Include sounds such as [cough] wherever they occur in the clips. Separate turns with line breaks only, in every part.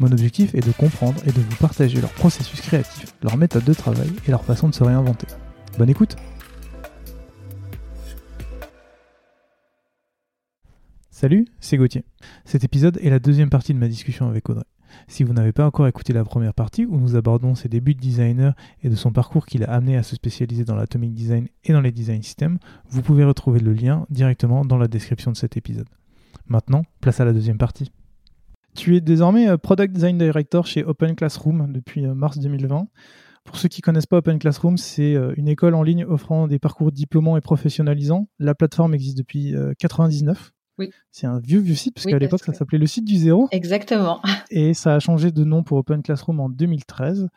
Mon objectif est de comprendre et de vous partager leur processus créatif, leur méthode de travail et leur façon de se réinventer. Bonne écoute Salut, c'est Gauthier. Cet épisode est la deuxième partie de ma discussion avec Audrey. Si vous n'avez pas encore écouté la première partie où nous abordons ses débuts de designer et de son parcours qui l'a amené à se spécialiser dans l'atomic design et dans les design systems, vous pouvez retrouver le lien directement dans la description de cet épisode. Maintenant, place à la deuxième partie. Tu es désormais euh, Product Design Director chez Open Classroom depuis euh, mars 2020. Pour ceux qui ne connaissent pas Open Classroom, c'est euh, une école en ligne offrant des parcours diplômants et professionnalisants. La plateforme existe depuis 1999.
Oui.
C'est un vieux, vieux site, parce qu'à l'époque, ça s'appelait le site du zéro.
Exactement.
Et ça a changé de nom pour Open Classroom en 2013.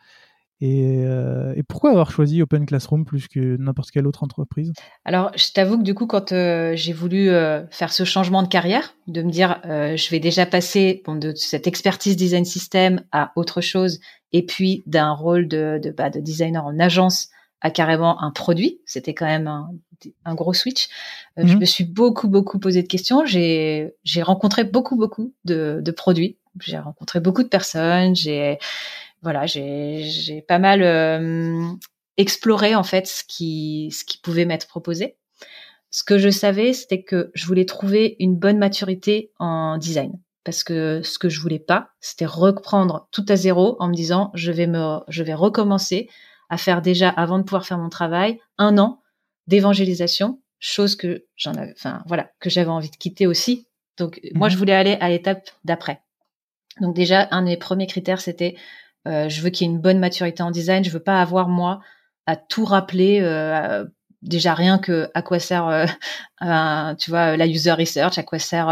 Euh, et, pourquoi avoir choisi Open Classroom plus que n'importe quelle autre entreprise?
Alors, je t'avoue que du coup, quand euh, j'ai voulu euh, faire ce changement de carrière, de me dire, je vais déjà passer de cette expertise design system à autre chose, et puis d'un rôle de, de, bah, de, designer en agence à carrément un produit, c'était quand même un, un gros switch. Je mhm. me suis beaucoup, beaucoup posé de questions. J'ai rencontré beaucoup, beaucoup de, de produits. J'ai rencontré beaucoup de personnes. J'ai voilà, j'ai pas mal euh, exploré en fait ce qui, ce qui pouvait m'être proposé. Ce que je savais, c'était que je voulais trouver une bonne maturité en design. Parce que ce que je voulais pas, c'était reprendre tout à zéro en me disant je vais me, je vais recommencer à faire déjà avant de pouvoir faire mon travail un an d'évangélisation, chose que j'en avais, enfin voilà, que j'avais envie de quitter aussi. Donc moi, je mhm. voulais aller à l'étape d'après. Donc déjà, un des premiers critères, c'était euh, je veux qu'il y ait une bonne maturité en design. Je veux pas avoir moi à tout rappeler. Euh, déjà rien que à quoi sert euh, [laughs] tu vois la user research, à quoi sert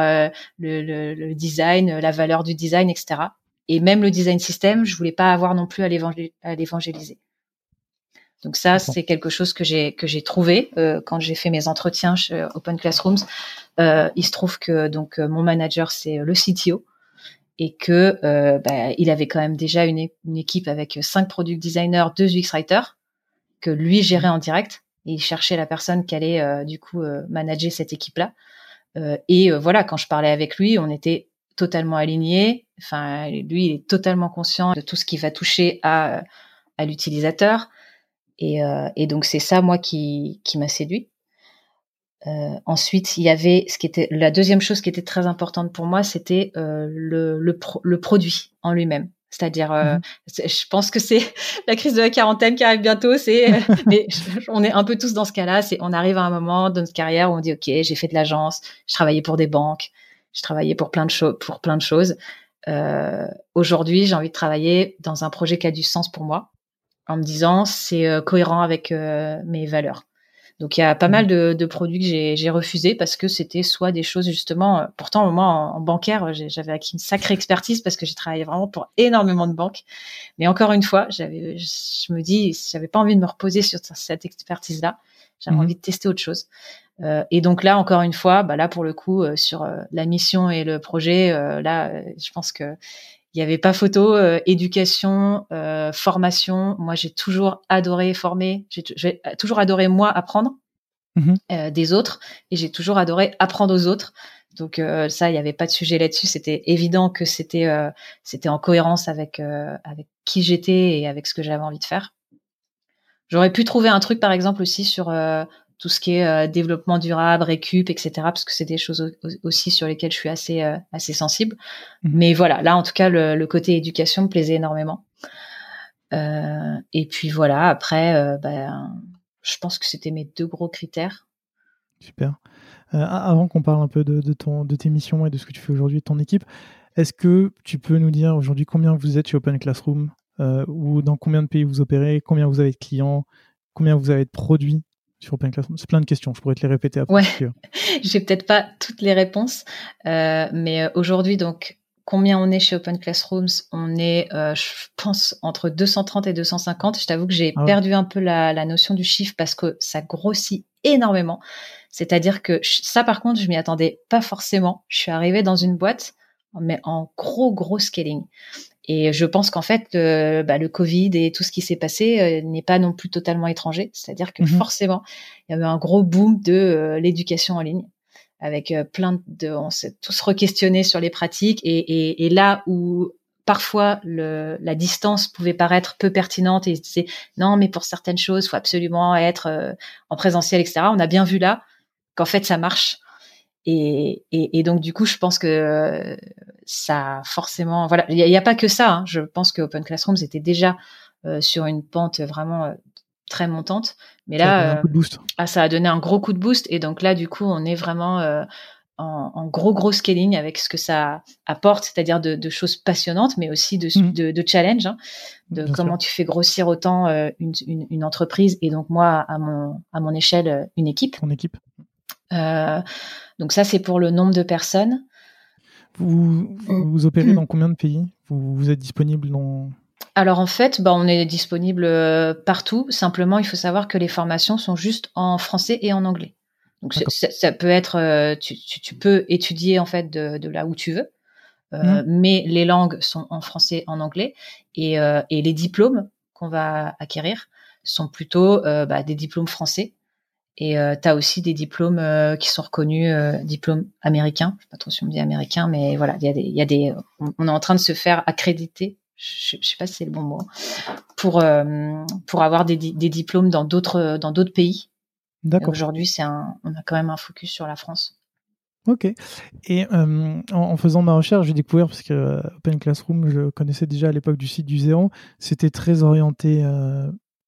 le, le, le, design, la valeur du design, etc. Et même le design system, je voulais pas avoir non plus à l'évangéliser. Donc ça, c'est quelque chose que j'ai que j'ai trouvé euh, quand j'ai fait mes entretiens chez Open Classrooms. Euh, il se trouve que donc mon manager c'est le CTO et que euh, bah, il avait quand même déjà une, équipe avec cinq product designers, deux UX writers que lui gérait en direct et il cherchait la personne qui allait euh, du coup euh, manager cette équipe là. et voilà, quand je parlais avec lui, on était totalement alignés. Enfin, lui, il est totalement conscient de tout ce qui va toucher à à l'utilisateur. Et, et donc c'est ça moi qui qui m'a séduit. Euh, ensuite, il y avait ce qui était la deuxième chose qui était très importante pour moi, c'était euh, le, le, le, produit en lui-même. C'est-à-dire, euh, mhm. je pense que c'est [laughs] la crise de la quarantaine qui arrive bientôt. C'est, [laughs] mais on est un peu tous dans ce cas-là. C'est, on arrive à un moment dans notre carrière où on dit, ok, j'ai fait de l'agence, je travaillais pour des banques, je travaillais pour plein de choses, pour plein de choses. Euh, aujourd'hui, j'ai envie de travailler dans un projet qui a du sens pour moi, en me disant c'est cohérent avec mes valeurs. Donc il y a pas mal mmh. de, produits que j'ai refusés parce que c'était soit des choses justement, euh, pourtant moi en, bancaire j'avais acquis une sacrée expertise parce que j'ai travaillé vraiment pour énormément de banques. Mais encore une fois, j'avais, je me dis, j'avais pas envie de me reposer sur cette expertise-là. J'avais mmh. envie de tester autre chose. Euh, et donc là, encore une fois, bah là pour le coup, euh, sur la mission et le projet, là, je pense que il n'y avait pas photo, euh, éducation, euh, formation. Moi, j'ai toujours adoré former. J'ai toujours adoré moi apprendre mmh euh, des autres, et j'ai toujours adoré apprendre aux autres. Donc ça, il n'y avait pas de sujet là-dessus. C'était évident que c'était c'était en cohérence avec avec qui j'étais et avec ce que j'avais envie de faire. J'aurais pu trouver un truc, par exemple, aussi sur tout ce qui est euh, développement durable, récup, etc. Parce que c'est des choses aussi sur lesquelles je suis assez euh, assez sensible. Mhm. Mais voilà, là en tout cas le, le côté éducation me plaisait énormément. Euh, et puis voilà, après, ben, je pense que c'était mes deux gros critères.
Super. avant qu'on parle un peu de, ton, de tes missions et de ce que tu fais aujourd'hui de ton équipe, est-ce que tu peux nous dire aujourd'hui combien vous êtes chez Open Classroom ou dans combien de pays vous opérez, combien vous avez de clients, combien vous avez de produits sur Open Classroom C'est plein de questions, je pourrais te les répéter après.
Ouais. [laughs] J'ai peut-être pas toutes les réponses, mais aujourd'hui donc combien on est chez Open Classrooms? On est, euh, je pense, entre 230 et 250. Je t'avoue que j'ai ah perdu un peu la, notion du chiffre parce que ça grossit énormément. C'est-à-dire que ça, par contre, je m'y attendais pas forcément. Je suis arrivée dans une boîte, mais en gros, gros scaling. Et je pense qu'en fait, le, bah, le Covid et tout ce qui s'est passé euh, n'est pas non plus totalement étranger. C'est-à-dire que mm-hmm. forcément, il y avait un gros boom de euh, l'éducation en ligne avec euh, plein de, on s'est tous re-questionnés sur les pratiques et, et, et là où parfois le, la distance pouvait paraître peu pertinente et disaient non mais pour certaines choses faut absolument être euh, en présentiel etc. On a bien vu là qu'en fait ça marche et, et, et, donc du coup je pense que euh, ça forcément voilà il n'y a, pas que ça. Hein. Je pense que Open Classrooms était déjà sur une pente vraiment très montante. Mais là,
euh,
ah, ça a donné un gros coup de boost. Et donc là, du coup, on est vraiment euh, en, gros, gros scaling avec ce que ça apporte, c'est-à-dire de, choses passionnantes, mais aussi de, mmh. de, challenge, hein, de comment tu fais grossir autant euh, une, une, entreprise et donc moi, à mon, à mon échelle, une équipe.
Mon équipe.
Donc ça, c'est pour le nombre de personnes.
Vous, vous opérez dans combien de pays? Vous, vous êtes disponible dans
alors en fait, bah, on est disponible euh, partout. Simplement, il faut savoir que les formations sont juste en français et en anglais. Donc ça, peut être, euh, tu, peux étudier en fait de, là où tu veux, euh, mmh. mais les langues sont en français, en anglais, et, les diplômes qu'on va acquérir sont plutôt bah, des diplômes français. Et tu as aussi des diplômes qui sont reconnus, diplômes américains. Je sais pas trop si on dit américain, mais voilà, il y a des, y a des, on est en train de se faire accréditer je, ne sais pas si c'est le bon mot, pour euh, pour avoir des, des, diplômes dans d'autres dans d'autres pays. D'accord. Aujourd'hui, c'est un, on a quand même un focus sur la France.
Ok. Et euh, en, faisant ma recherche, j'ai découvert parce que euh, Open Classroom, je connaissais déjà à l'époque du site du Zéro, c'était très orienté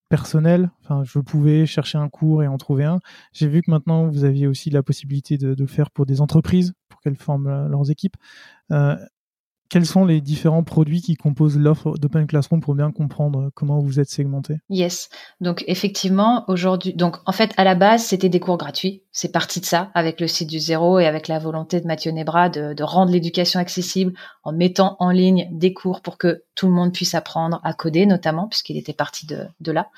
personnel. Enfin, je pouvais chercher un cours et en trouver un. J'ai vu que maintenant vous aviez aussi la possibilité de, de faire pour des entreprises pour qu'elles forment leurs équipes quels sont les différents produits qui composent l'offre d'Open Classroom pour bien comprendre comment vous êtes segmenté?
Yes. Donc effectivement, aujourd'hui, donc en fait à la base c'était des cours gratuits. C'est parti de ça avec le site du zéro et avec la volonté de Mathieu Nebra de, de rendre l'éducation accessible en mettant en ligne des cours pour que tout le monde puisse apprendre à coder notamment puisqu'il était parti de, de là.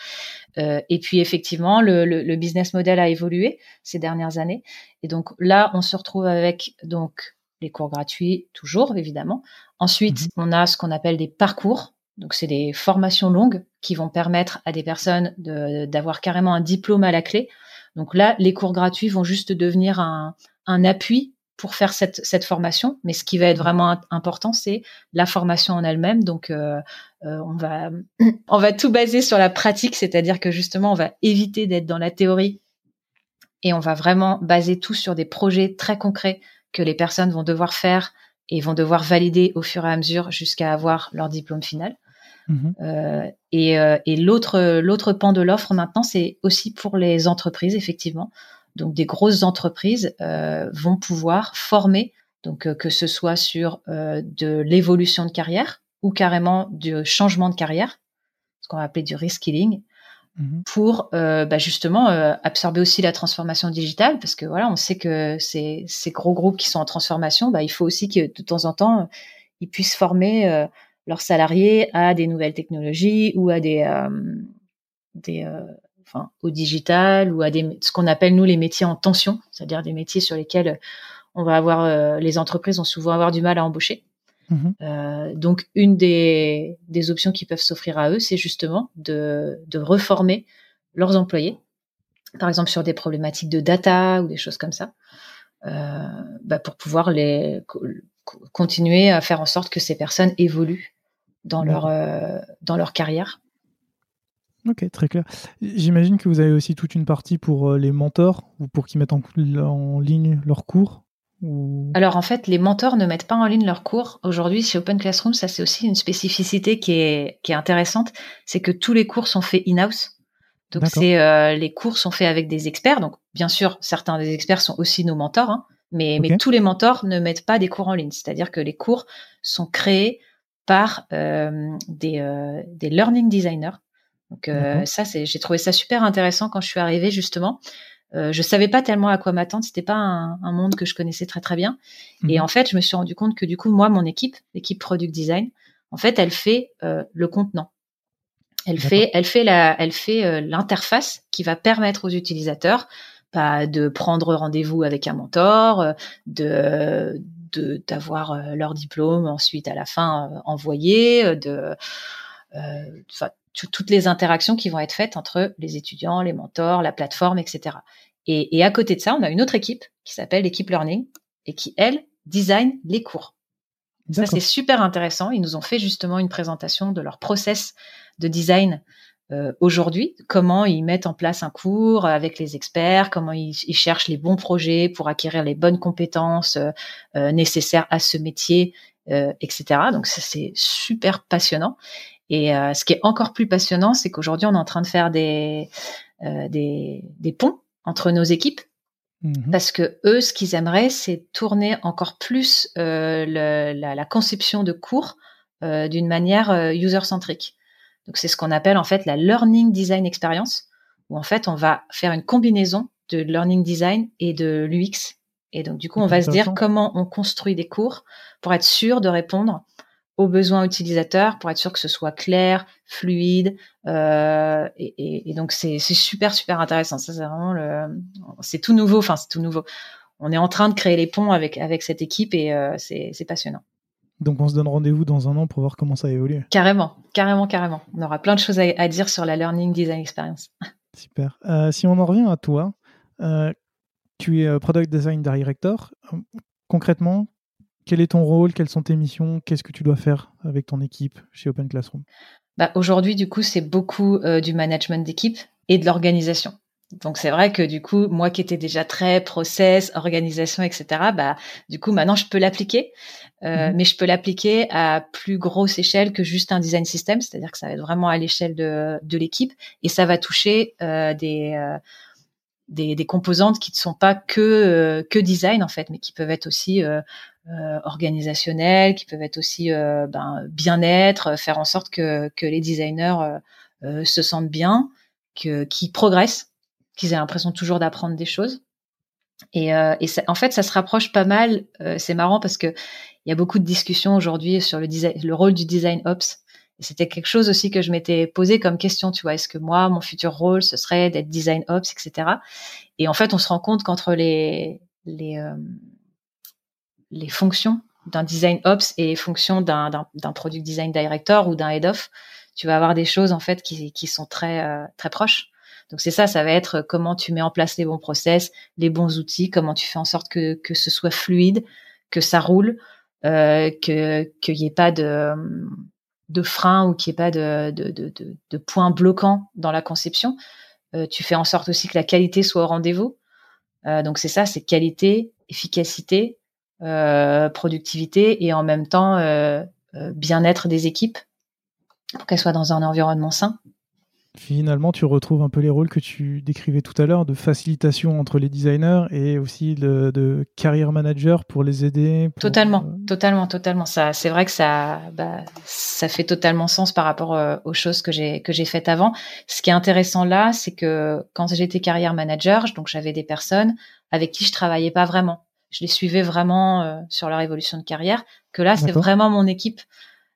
Euh, et puis effectivement, le, le, le business model a évolué ces dernières années. Et donc là, on se retrouve avec donc les cours gratuits, toujours évidemment. Ensuite, mhm. on a ce qu'on appelle des parcours. Donc, c'est des formations longues qui vont permettre à des personnes d'avoir carrément un diplôme à la clé. Donc là, les cours gratuits vont juste devenir un, un appui pour faire cette, cette, formation. Mais ce qui va être mhm. vraiment important, c'est la formation en elle-même. Donc, euh, euh, on va [clears throat] on va tout baser sur la pratique, c'est-à-dire que justement, on va éviter d'être dans la théorie et on va vraiment baser tout sur des projets très concrets que les personnes vont devoir faire et vont devoir valider au fur et à mesure jusqu'à avoir leur diplôme final. Mhm. Euh, et, euh, et l'autre l'autre pan de l'offre maintenant, c'est aussi pour les entreprises effectivement. Donc des grosses entreprises euh, vont pouvoir former, donc euh, que ce soit sur de l'évolution de carrière ou carrément du changement de carrière, ce qu'on va appeler du reskilling, Mhm. pour euh, bah justement euh, absorber aussi la transformation digitale parce que voilà on sait que ces, ces gros groupes qui sont en transformation bah, il faut aussi que de temps en temps ils puissent former euh, leurs salariés à des nouvelles technologies ou à des des au digital ou à ce qu'on appelle nous les métiers en tension c'est-à-dire des métiers sur lesquels on va avoir les entreprises vont souvent avoir du mal à embaucher Mhm. Euh, donc, une des, des options qui peuvent s'offrir à eux, c'est justement de, de reformer leurs employés, par exemple sur des problématiques de data ou des choses comme ça, euh, bah pour pouvoir les continuer à faire en sorte que ces personnes évoluent dans leur euh, dans leur carrière.
Ok, très clair. J'imagine que vous avez aussi toute une partie pour les mentors ou pour qu'ils mettent en, en ligne leurs cours.
Alors en fait, les mentors ne mettent pas en ligne leurs cours. Aujourd'hui, chez Open Classroom, ça c'est aussi une spécificité qui est, qui est intéressante, c'est que tous les cours sont faits in-house. Donc c'est euh, les cours sont faits avec des experts. Donc bien sûr, certains des experts sont aussi nos mentors, hein, mais, mais tous les mentors ne mettent pas des cours en ligne. C'est-à-dire que les cours sont créés par euh, des, euh, des learning designers. Donc ça, c'est j'ai trouvé ça super intéressant quand je suis arrivée justement. Euh, je savais pas tellement à quoi m'attendre. C'était pas un, un, monde que je connaissais très très bien. Et mhm. en fait, je me suis rendu compte que du coup, moi, mon équipe, l'équipe product design, en fait, elle fait le contenant. Elle fait, elle fait la, elle fait euh, l'interface qui va permettre aux utilisateurs pas de prendre rendez-vous avec un mentor, euh, de d'avoir euh, leur diplôme ensuite à la fin envoyé, de toutes les interactions qui vont être faites entre les étudiants, les mentors, la plateforme, etc. Et, et à côté de ça, on a une autre équipe qui s'appelle l'équipe Learning et qui, elle, design les cours. Ça, c'est super intéressant. Ils nous ont fait justement une présentation de leur process de design euh, aujourd'hui, comment ils mettent en place un cours avec les experts, comment ils, cherchent les bons projets pour acquérir les bonnes compétences euh, euh, nécessaires à ce métier, etc. Donc ça, c'est super passionnant. Et ce qui est encore plus passionnant, c'est qu'aujourd'hui, on est en train de faire des, des, des ponts entre nos équipes Mmh Parce que eux, ce qu'ils aimeraient, c'est tourner encore plus euh, le, la, la, conception de cours euh, d'une manière euh, user-centrique. Donc c'est ce qu'on appelle en fait la learning design experience, où en fait on va faire une combinaison de learning design et de l'UX. Et donc du coup, on va se dire comment on construit des cours pour être sûr de répondre aux besoins utilisateurs pour être sûr que ce soit clair, fluide. Euh, et, donc c'est super super intéressant. Ça c'est vraiment le, c'est tout nouveau. Enfin c'est tout nouveau. On est en train de créer les ponts avec avec cette équipe et euh, c'est passionnant.
Donc on se donne rendez-vous dans un an pour voir comment ça évolue.
Carrément, carrément, carrément. On aura plein de choses à, dire sur la Learning Design Experience. [laughs]
Super. Euh, si on en revient à toi, tu es Product Design Director. Concrètement, quel est ton rôle? Quelles sont tes missions? Qu'est-ce que tu dois faire avec ton équipe chez Open Classroom?
Bah, Aujourd'hui, du coup, c'est beaucoup euh, du management d'équipe et de l'organisation. Donc c'est vrai que du coup, moi qui étais déjà très process, organisation, etc., bah du coup maintenant je peux l'appliquer, euh, mhm. mais je peux l'appliquer à plus grosse échelle que juste un design system, c'est-à-dire que ça va être vraiment à l'échelle de, de l'équipe et ça va toucher euh, des, euh, des, des composantes qui ne sont pas que que design en fait, mais qui peuvent être aussi euh, euh, organisationnels, qui peuvent être aussi euh, ben, bien-être, faire en sorte que, que les designers euh, se sentent bien, que qu'ils progressent, qu'ils aient l'impression toujours d'apprendre des choses. Et, et en fait, ça se rapproche pas mal. c'est marrant parce que il y a beaucoup de discussions aujourd'hui sur le, design, le rôle du design ops. C'était quelque chose aussi que je m'étais posé comme question, tu vois, est-ce que moi, mon futur rôle, ce serait d'être design ops, etc. Et en fait, on se rend compte qu'entre les, les, les fonctions d'un design ops et les fonctions d'un, product design director ou d'un head of, tu vas avoir des choses en fait qui, qui sont très euh, très proches. Donc c'est ça, ça va être comment tu mets en place les bons process, les bons outils, comment tu fais en sorte que, que ce soit fluide, que ça roule, euh, que qu'il n'y ait pas de de frein ou qu'il n'y ait pas de, de, de, de, points bloquants dans la conception. Euh, tu fais en sorte aussi que la qualité soit au rendez-vous. Euh, donc c'est ça, c'est qualité, efficacité, euh, productivité et en même temps euh, euh, bien-être des équipes pour qu'elles soient dans un environnement sain.
Finalement, tu retrouves un peu les rôles que tu décrivais tout à l'heure de facilitation entre les designers et aussi de, de carrière manager pour les aider.
Totalement, totalement, totalement. Ça, c'est vrai que ça, bah, ça fait totalement sens par rapport aux choses que j'ai que j'ai faites avant. Ce qui est intéressant là, c'est que quand j'étais carrière manager, donc j'avais des personnes avec qui je travaillais pas vraiment je les suivais vraiment euh, sur leur évolution de carrière. Que là, c'est vraiment mon équipe.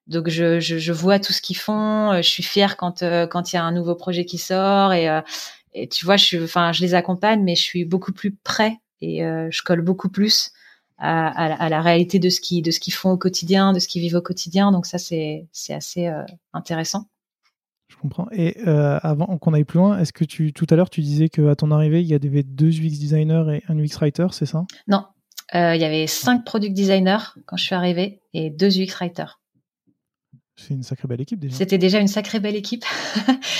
Donc je, je, je vois tout ce qu'ils font. Euh, je suis fière quand euh, quand il y a un nouveau projet qui sort et, et tu vois, je suis, enfin, je les accompagne, mais je suis beaucoup plus près et je colle beaucoup plus à, à, la réalité de ce qui de ce qu'ils font au quotidien, de ce qu'ils vivent au quotidien. Donc ça, c'est c'est assez intéressant.
Je comprends. Et avant qu'on aille plus loin, est-ce que tu tout à l'heure tu disais qu'à ton arrivée il y avait deux UX designers et un UX writer, c'est ça?
Non, il y avait cinq product designers quand je suis arrivée et deux UX writers.
C'est une sacrée belle équipe déjà.
C'était déjà une sacrée belle équipe.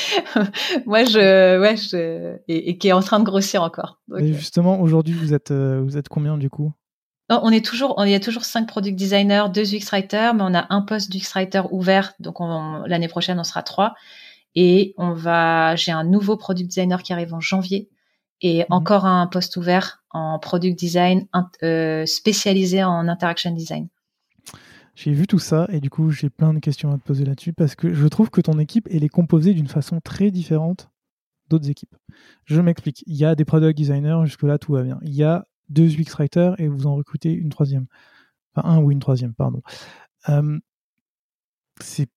[laughs] Moi, je, ouais, je, et, qui est en train de grossir encore.
et euh. justement, aujourd'hui, vous êtes, euh, vous êtes combien du coup?
On est toujours, on, il y a toujours cinq product designers, deux UX writers, mais on a un poste d'UX writer ouvert, donc l'année prochaine on sera trois. Et on va, j'ai un nouveau product designer qui arrive en janvier et mhm. encore un poste ouvert en product design euh, spécialisé en interaction design.
J'ai vu tout ça et du coup j'ai plein de questions à te poser là-dessus parce que je trouve que ton équipe elle est composée d'une façon très différente d'autres équipes. Je m'explique. Il y a des product designers, jusque-là tout va bien. Il y a deux UX writers et vous en recrutez une troisième. Enfin un ou une troisième, pardon. Euh, c'est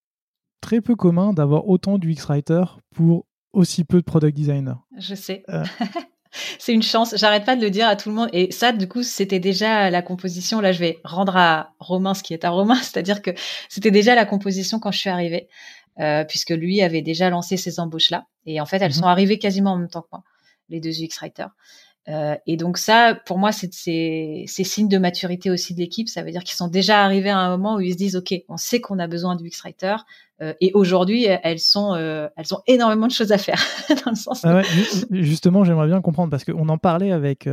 très peu commun d'avoir autant d'UX writers pour aussi peu de product designers.
Je sais. Euh, [laughs] c'est une chance. J'arrête pas de le dire à tout le monde. Et ça, du coup, c'était déjà la composition. Là, je vais rendre à Romain ce qui est à Romain, [laughs] c'est-à-dire que c'était déjà la composition quand je suis arrivée, euh, puisque lui avait déjà lancé ces embauches-là. Et en fait, elles mhm. sont arrivées quasiment en même temps que moi, les deux UX writers. Euh, et donc ça, pour moi, c'est signe de maturité aussi de l'équipe. Ça veut dire qu'ils sont déjà arrivés à un moment où ils se disent, OK, on sait qu'on a besoin du X-Writer. Euh, et aujourd'hui, elles sont, euh, elles ont énormément de choses à faire. [laughs] dans le sens
ah justement, j'aimerais bien comprendre parce qu'on en parlait avec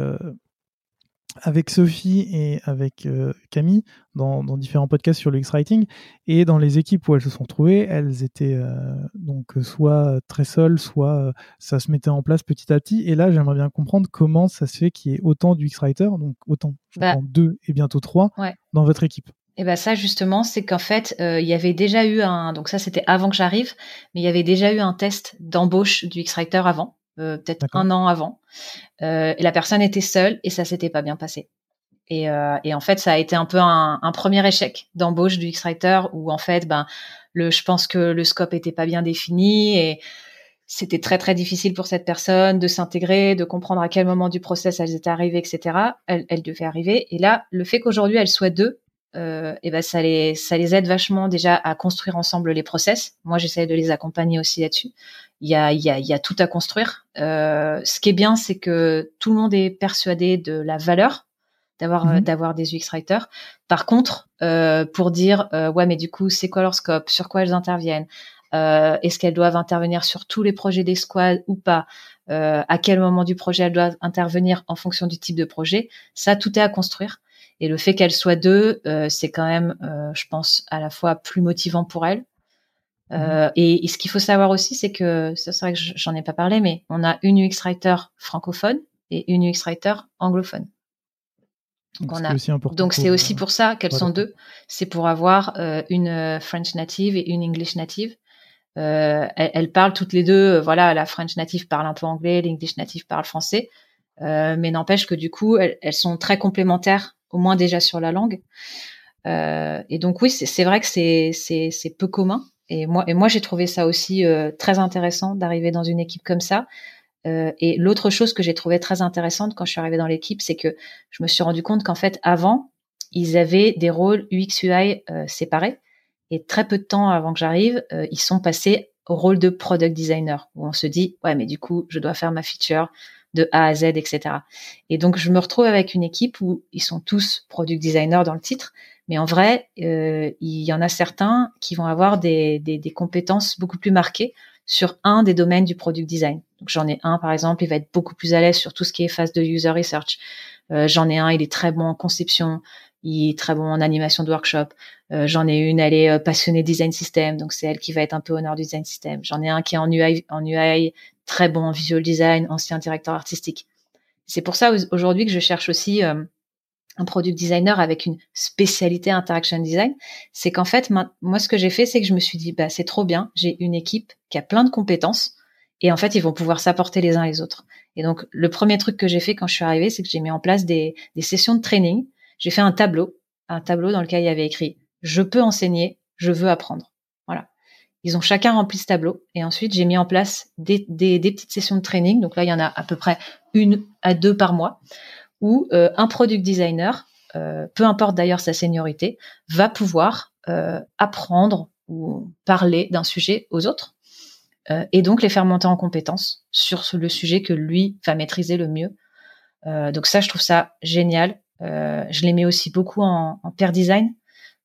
avec Sophie et avec euh, Camille dans, différents podcasts sur le X-Writing. Et dans les équipes où elles se sont trouvées, elles étaient euh, donc soit très seules, soit euh, ça se mettait en place petit à petit. Et là, j'aimerais bien comprendre comment ça se fait qu'il y ait autant du X-Writer, donc autant, bah, deux et bientôt trois, dans votre équipe.
Et ben ça justement, c'est qu'en fait, il y avait déjà eu un, donc ça c'était avant que j'arrive, mais il y avait déjà eu un test d'embauche du X-Writer avant. Euh, peut-être un an avant. Euh, et la personne était seule et ça s'était pas bien passé. Et, euh, et, en fait, ça a été un peu un, un premier échec d'embauche du X-Writer où en fait, ben, le, je pense que le scope était pas bien défini et c'était très très difficile pour cette personne de s'intégrer, de comprendre à quel moment du process elles étaient arrivées, etc. Elle, elle devait arriver. Et là, le fait qu'aujourd'hui elles soient deux, euh, et ben ça les ça les aide vachement déjà à construire ensemble les process. Moi, j'essaie de les accompagner aussi là-dessus. Il y a il y a il y a tout à construire. Euh, ce qui est bien, c'est que tout le monde est persuadé de la valeur d'avoir mhm. d'avoir des UX writers. Par contre, euh, pour dire euh, ouais, mais du coup, c'est quoi leur scope, sur quoi elles interviennent, euh, est-ce qu'elles doivent intervenir sur tous les projets des squads ou pas, euh, à quel moment du projet elles doivent intervenir en fonction du type de projet, ça tout est à construire. Et le fait qu'elles soient deux, euh, c'est quand même, euh, je pense, à la fois plus motivant pour elles. Euh, mhm. et, ce qu'il faut savoir aussi, c'est que, c'est vrai que j'en ai pas parlé, mais on a une UX writer francophone et une UX writer anglophone.
Donc, donc,
donc c'est aussi pour ça qu'elles sont deux. C'est pour avoir une French native et une English native. elles, elles, parlent toutes les deux. voilà, la French native parle un peu anglais, l'English native parle français. mais n'empêche que du coup, elles, elles, sont très complémentaires au moins déjà sur la langue. Euh, et donc oui, c'est vrai que c'est peu commun. Et moi, j'ai trouvé ça aussi euh, très intéressant d'arriver dans une équipe comme ça. Euh, et l'autre chose que j'ai trouvé très intéressante quand je suis arrivée dans l'équipe, c'est que je me suis rendu compte qu'en fait, avant, ils avaient des rôles UX/UI séparés. Et très peu de temps avant que j'arrive, ils sont passés au rôle de product designer, où on se dit, ouais, mais du coup, je dois faire ma feature, de A à Z, etc. Et donc, je me retrouve avec une équipe où ils sont tous product designers dans le titre, mais en vrai, euh, il y en a certains qui vont avoir des, des, des, compétences beaucoup plus marquées sur un des domaines du product design. Donc, j'en ai un, par exemple, il va être beaucoup plus à l'aise sur tout ce qui est phase de user research. Euh, j'en ai un, il est très bon en conception, il est très bon en animation de workshop. Euh, j'en ai une, elle est euh, passionnée design system, donc c'est elle qui va être un peu honneur du design system. J'en ai un qui est en UI, en UI très bon en visual design, ancien directeur artistique. C'est pour ça aujourd'hui que je cherche aussi euh, un product designer avec une spécialité interaction design. C'est qu'en fait, moi, ce que j'ai fait, c'est que je me suis dit, bah, c'est trop bien. J'ai une équipe qui a plein de compétences et en fait, ils vont pouvoir s'apporter les uns les autres. Et donc, le premier truc que j'ai fait quand je suis arrivée, c'est que j'ai mis en place des, des sessions de training. J'ai fait un tableau, un tableau dans lequel il y avait écrit, je peux enseigner, je veux apprendre. Ils ont chacun rempli ce tableau. Et ensuite, j'ai mis en place des, petites sessions de training. Donc là, il y en a à peu près une à deux par mois, où euh, un product designer, euh, peu importe d'ailleurs sa seniorité, va pouvoir euh, apprendre ou parler d'un sujet aux autres. Et donc les faire monter en compétences sur le sujet que lui va maîtriser le mieux. Donc ça, je trouve ça génial. je les mets aussi beaucoup en pair design.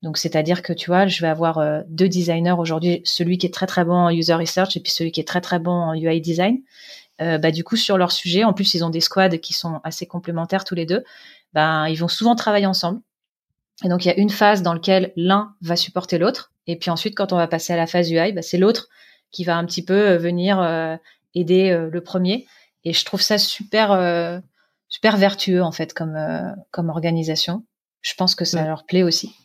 Donc, c'est-à-dire que tu vois, je vais avoir euh, deux designers aujourd'hui, celui qui est très très bon en user research et puis celui qui est très très bon en UI design. Euh, bah, du coup, sur leur sujet, en plus, ils ont des squads qui sont assez complémentaires tous les deux. Ben, ils vont souvent travailler ensemble. Et donc, il y a une phase dans laquelle l'un va supporter l'autre. Et puis ensuite, quand on va passer à la phase UI, bah, c'est l'autre qui va un petit peu venir aider le premier. Et je trouve ça super super vertueux en fait comme comme organisation. Je pense que ça leur plaît aussi.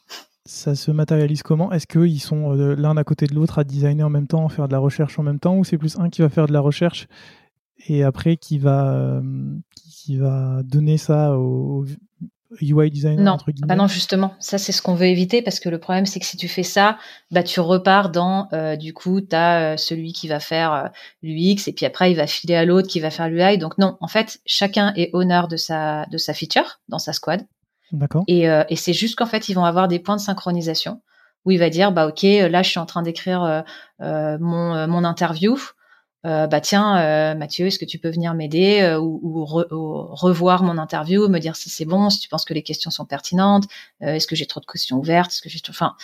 Ça se matérialise comment? Est-ce qu'ils sont l'un à côté de l'autre à designer en même temps, faire de la recherche en même temps, ou c'est plus un qui va faire de la recherche et après qui va qui va donner ça au, UI designer
non, bah non justement, ça c'est ce qu'on veut éviter parce que le problème c'est que si tu fais ça, bah tu repars dans euh, du coup tu as euh, celui qui va faire euh, l'UX et puis après il va filer à l'autre qui va faire l'UI. Donc non, en fait, chacun est honneur de sa de sa feature dans sa squad.
D'accord.
Et, et c'est juste qu'en fait, ils vont avoir des points de synchronisation où il va dire bah OK, là je suis en train d'écrire mon mon interview euh, bah tiens euh, Mathieu est-ce que tu peux venir m'aider euh, ou, revoir mon interview me dire si c'est bon si tu penses que les questions sont pertinentes est-ce que j'ai trop de questions ouvertes est-ce que j'ai enfin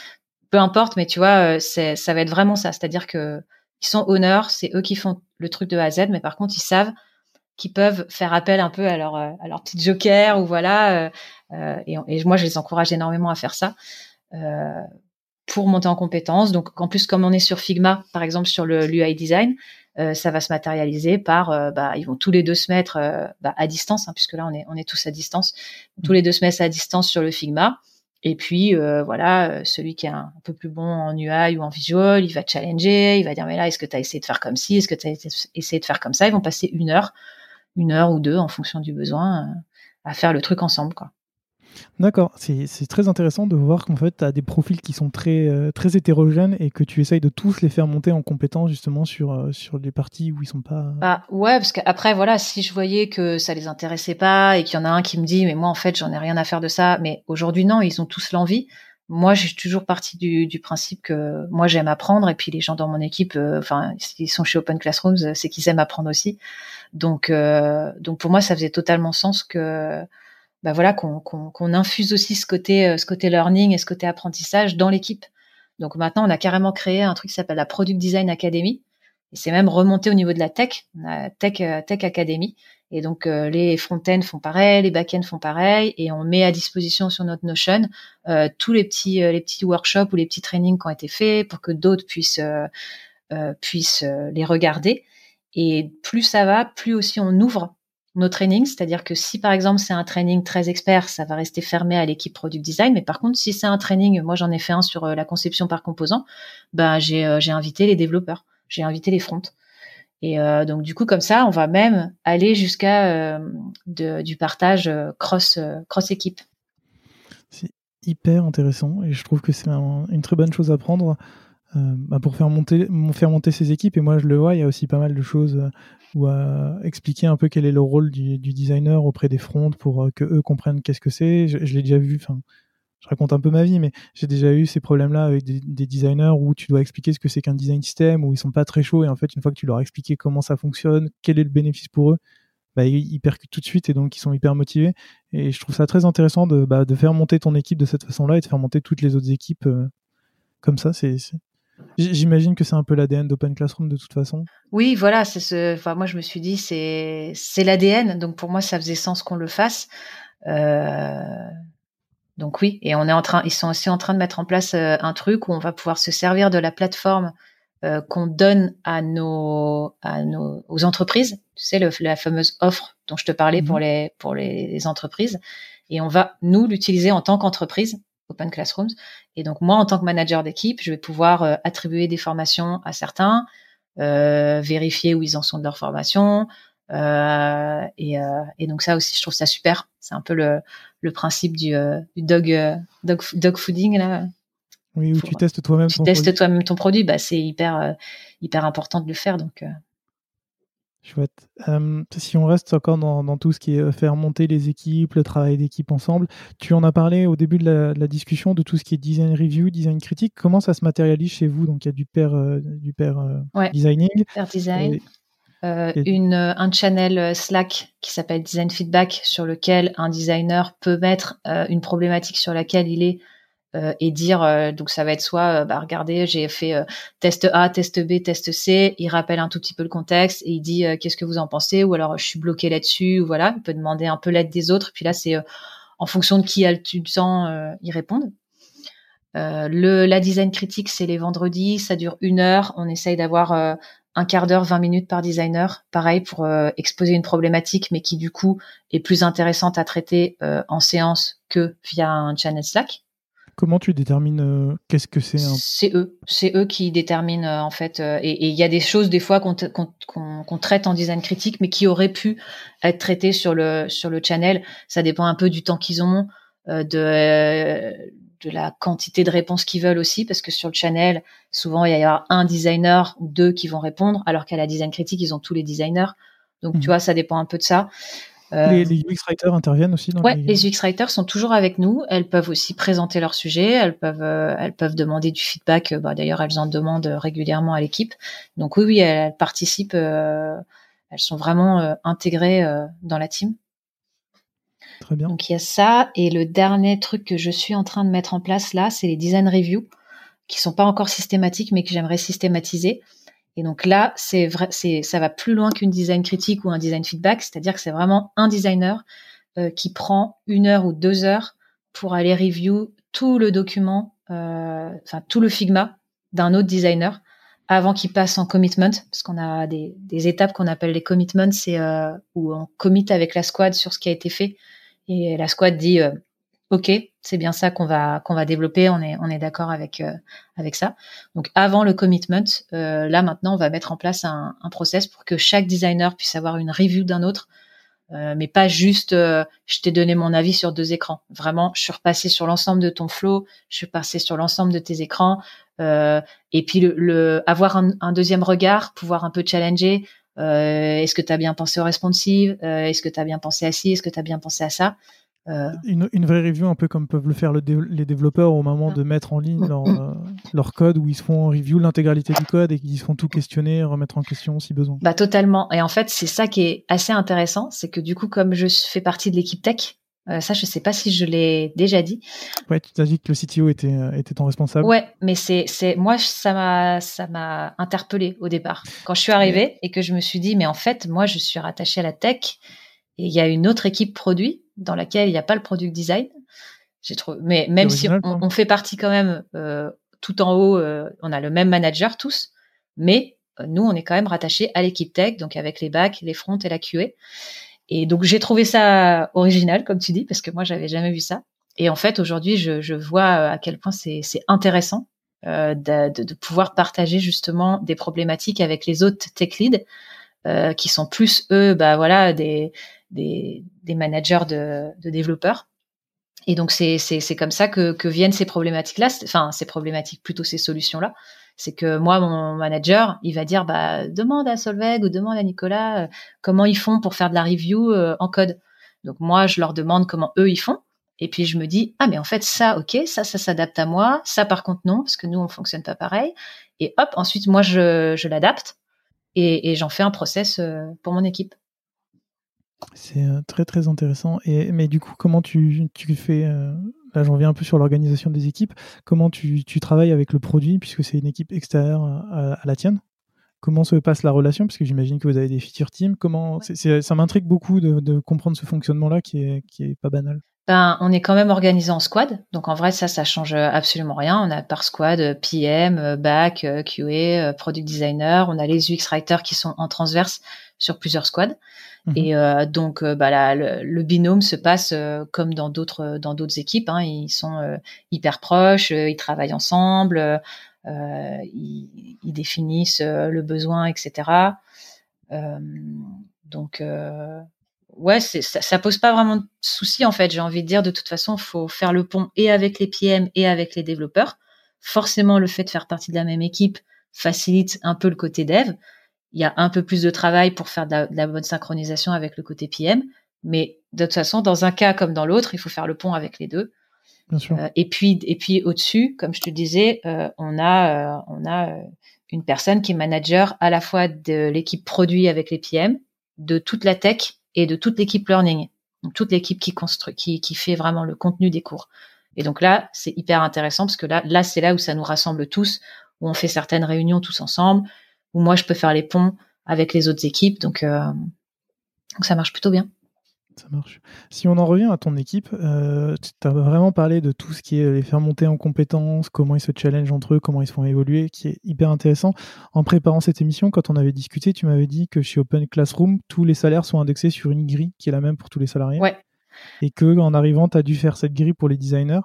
peu importe mais tu vois c'est ça va être vraiment ça c'est-à-dire que ils sont honneurs c'est eux qui font le truc de A à Z mais par contre ils savent qu'ils peuvent faire appel un peu à leur à leur petit joker ou voilà et, et, moi je les encourage énormément à faire ça pour monter en compétences. Donc en plus comme on est sur Figma par exemple sur le l'UI design euh, ça va se matérialiser par, euh, bah, ils vont tous les deux se mettre euh, bah, à distance, hein, puisque là on est, on est tous à distance, tous les deux se mettre à distance sur le Figma. Et puis voilà, celui qui est un, peu plus bon en UI ou en visual, il va challenger, il va dire mais là est-ce que tu as essayé de faire comme ci, est-ce que tu as essayé de faire comme ça? Ils vont passer une heure, une heure ou deux en fonction du besoin à faire le truc ensemble quoi.
D'accord, c'est très intéressant de voir qu'en fait, tu as des profils qui sont très, euh, très hétérogènes et que tu essayes de tous les faire monter en compétence justement sur, euh, sur les parties où ils sont pas.
Bah ouais, parce qu'après, voilà, si je voyais que ça les intéressait pas et qu'il y en a un qui me dit, mais moi en fait, j'en ai rien à faire de ça, mais aujourd'hui, non, ils ont tous l'envie. Moi, j'ai toujours parti du, du, principe que moi j'aime apprendre et puis les gens dans mon équipe, euh, enfin, s'ils sont chez Open Classrooms, c'est qu'ils aiment apprendre aussi. Donc, donc pour moi, ça faisait totalement sens que bah voilà qu'on infuse aussi ce côté euh, ce côté learning et ce côté apprentissage dans l'équipe. Donc maintenant, on a carrément créé un truc qui s'appelle la Product Design Academy. Et c'est même remonté au niveau de la tech, la Tech, euh, tech Academy. Et donc euh, les front-end font pareil, les back-end font pareil, et on met à disposition sur notre Notion euh, tous les petits les petits workshops ou les petits trainings qui ont été faits pour que d'autres puissent puissent les regarder. Et plus ça va, plus aussi on ouvre nos trainings, c'est-à-dire que si par exemple c'est un training très expert, ça va rester fermé à l'équipe product design, mais par contre si c'est un training, moi j'en ai fait un sur euh, la conception par composant, ben j'ai euh, j'ai invité les développeurs, j'ai invité les fronts. Et euh, donc du coup comme ça, on va même aller jusqu'à du partage cross cross équipe.
C'est hyper intéressant et je trouve que c'est une très bonne chose à prendre. Bah, pour faire monter, faire monter ces équipes. Et moi, je le vois, il y a aussi pas mal de choses à expliquer un peu quel est le rôle du, designer auprès des fronts pour euh, que eux comprennent qu'est-ce que c'est. Je, l'ai déjà vu, je raconte un peu ma vie, mais j'ai déjà eu ces problèmes-là avec des, designers où tu dois expliquer ce que c'est qu'un design system, où ils sont pas très chauds, et en fait, une fois que tu leur as expliqué comment ça fonctionne, quel est le bénéfice pour eux, bah, ils, percutent tout de suite et donc ils sont hyper motivés. Et je trouve ça très intéressant de, bah, faire monter ton équipe de cette façon-là et de faire monter toutes les autres équipes euh, comme ça. J'imagine que c'est un peu l'ADN d'Open Classroom de toute façon.
Oui, voilà, c'est ce. Enfin, moi, je me suis dit, c'est c'est l'ADN, donc pour moi, ça faisait sens qu'on le fasse. Euh... Donc oui, et on est en train, ils sont aussi en train de mettre en place euh, un truc où on va pouvoir se servir de la plateforme euh, qu'on donne à nos à nos aux entreprises. Tu sais, le, la fameuse offre dont je te parlais pour mhm. les pour les entreprises, et on va nous l'utiliser en tant qu'entreprise Open Classrooms. Et donc moi, en tant que manager d'équipe, je vais pouvoir euh, attribuer des formations à certains, euh, vérifier où ils en sont de leur formation. Euh, et, donc ça aussi, je trouve ça super. C'est un peu le, principe du, dog, dog, dog fooding là.
Oui, où tu testes toi-même.
Tu testes toi-même ton produit. Bah, c'est hyper hyper important de le faire. Donc
Chouette. si on reste encore dans, tout ce qui est euh, faire monter les équipes, le travail d'équipe ensemble, tu en as parlé au début de la, discussion de tout ce qui est design review, design critique. Comment ça se matérialise chez vous? Donc il y a du pair, euh, du pair euh, designing.
Pair design. Une, un channel Slack qui s'appelle Design Feedback sur lequel un designer peut mettre une problématique sur laquelle il est euh, et dire euh, donc ça va être soit euh, bah regardez j'ai fait test A test B test C il rappelle un tout petit peu le contexte et il dit qu'est-ce que vous en pensez ou alors je suis bloqué là-dessus ou voilà il peut demander un peu l'aide des autres puis là c'est en fonction de qui a le temps ils répondent le la design critique, c'est les vendredis, ça dure une heure. On essaye d'avoir un quart d'heure, 20 minutes par designer, pareil pour exposer une problématique, mais qui du coup est plus intéressante à traiter en séance que via un channel Slack.
Comment tu détermines euh, qu'est-ce que c'est
C'est eux, c'est eux qui déterminent euh, en fait. Euh, et il y a des choses des fois qu'on traite en design critique, mais qui auraient pu être traitées sur le sur le channel. Ça dépend un peu du temps qu'ils ont, de de la quantité de réponses qu'ils veulent aussi, parce que sur le channel, souvent il y a un designer ou deux qui vont répondre, alors qu'à la design critique, ils ont tous les designers. Donc tu mmh. vois, ça dépend un peu de ça.
Euh, les, UX writers interviennent aussi dans
ouais, les... UX writers sont toujours avec nous. Elles peuvent aussi présenter leur sujet. Elles peuvent, euh, elles peuvent demander du feedback. Bah, D'ailleurs, elles en demandent régulièrement à l'équipe. Donc oui, oui, elles, participent. Euh, elles sont vraiment intégrées dans la team. Donc il y a ça. Et le dernier truc que je suis en train de mettre en place là, c'est les design reviews, qui sont pas encore systématiques, mais que j'aimerais systématiser. Et donc là, c'est vrai, c'est ça va plus loin qu'une design critique ou un design feedback, c'est-à-dire que c'est vraiment un designer euh, qui prend une heure ou deux heures pour aller review tout le document, euh, enfin tout le Figma d'un autre designer avant qu'il passe en commitment, parce qu'on a des, des étapes qu'on appelle les commitments, c'est euh, où on commit avec la squad sur ce qui a été fait, et la squad dit euh, ok, c'est bien ça qu'on va qu'on va développer. On est on est d'accord avec euh, avec ça. Donc avant le commitment, euh, là maintenant on va mettre en place un, un, process pour que chaque designer puisse avoir une review d'un autre, euh, mais pas juste je t'ai donné mon avis sur deux écrans. Vraiment, je suis repassé sur l'ensemble de ton flow, je suis passé sur l'ensemble de tes écrans, et puis le, le avoir un, un, deuxième regard, pouvoir un peu challenger. Est-ce que tu as bien pensé au responsive Est-ce que tu as bien pensé à ci? Est-ce que tu as bien pensé à ça?
Euh, une, vraie review, un peu comme peuvent le faire les développeurs au moment de mettre en ligne leur, [laughs] euh, leur code, où ils se font review l'intégralité du code et qu'ils se font tout questionner, remettre en question si besoin.
Bah totalement. Et en fait, c'est ça qui est assez intéressant, c'est que du coup, comme je fais partie de l'équipe tech, euh, ça, je sais pas si je l'ai déjà dit.
Ouais, tu t'as dit que le CTO était, était ton responsable.
Ouais, mais c'est, c'est, moi, ça m'a, ça m'a interpellé au départ. Quand je suis arrivée et que je me suis dit, mais en fait, moi, je suis rattachée à la tech et il y a une autre équipe produit dans laquelle il n'y a pas le product design. J'ai trouvé, mais même si on, fait partie quand même euh, tout en haut, euh, on a le même manager tous, mais euh, nous on est quand même rattaché à l'équipe tech, donc avec les bacs, les fronts et la QA. Et donc j'ai trouvé ça original, comme tu dis, parce que moi j'avais jamais vu ça. Et en fait aujourd'hui je, je vois à quel point c'est intéressant euh, de, de, pouvoir partager justement des problématiques avec les autres tech leads euh, qui sont plus eux, bah voilà des des, des managers de, de développeurs. Et donc c'est c'est comme ça que, que viennent ces problématiques-là, enfin ces problématiques plutôt ces solutions-là. C'est que moi mon manager il va dire bah demande à Solveig ou demande à Nicolas euh, comment ils font pour faire de la review euh, en code. Donc moi je leur demande comment eux ils font. Et puis je me dis ah mais en fait ça ok ça ça s'adapte à moi ça par contre non parce que nous on fonctionne pas pareil et hop ensuite moi je, l'adapte et, j'en fais un process euh, pour mon équipe.
C'est très très intéressant. Et, mais du coup, comment tu, tu fais Là, j'en reviens un peu sur l'organisation des équipes. Comment tu, tu, travailles avec le produit, puisque c'est une équipe extérieure à, la tienne? Comment se passe la relation? Parce que j'imagine que vous avez des feature teams. Comment Ça m'intrigue beaucoup de, de, comprendre ce fonctionnement-là qui est, qui est pas banal.
Ben, on est quand même organisé en squad. Donc en vrai, ça, ça change absolument rien. On a par squad PM, back, QA, product designer. On a les UX writers qui sont en transverse sur plusieurs squads. Mhm. Et euh, donc, euh, bah, le, binôme se passe euh, comme dans d'autres dans d'autres équipes. Hein. Ils sont hyper proches, ils travaillent ensemble, ils, ils, définissent le besoin, etc. donc, ouais, ça, ça pose pas vraiment de souci en fait. J'ai envie de dire, de toute façon, il faut faire le pont et avec les PM et avec les développeurs. Forcément, le fait de faire partie de la même équipe facilite un peu le côté dev il y a un peu plus de travail pour faire de la, bonne synchronisation avec le côté PM. Mais de toute façon, dans un cas comme dans l'autre, il faut faire le pont avec les deux.
Bien sûr. Euh,
et puis, et puis au-dessus, comme je te disais, euh, on a, euh, on a une personne qui est manager à la fois de l'équipe produit avec les PM, de toute la tech et de toute l'équipe learning. Toute l'équipe qui construit, qui, fait vraiment le contenu des cours. Et donc là, c'est hyper intéressant parce que là, là, c'est là où ça nous rassemble tous, où on fait certaines réunions tous ensemble où moi je peux faire les ponts avec les autres équipes. Donc, euh, donc ça marche plutôt bien.
Ça marche. Si on en revient à ton équipe, euh, tu as vraiment parlé de tout ce qui est les faire monter en compétences, comment ils se challengent entre eux, comment ils se font évoluer, qui est hyper intéressant. En préparant cette émission, quand on avait discuté, tu m'avais dit que chez Open Classroom, tous les salaires sont indexés sur une grille qui est la même pour tous les salariés.
Ouais.
Et que en arrivant, tu as dû faire cette grille pour les designers.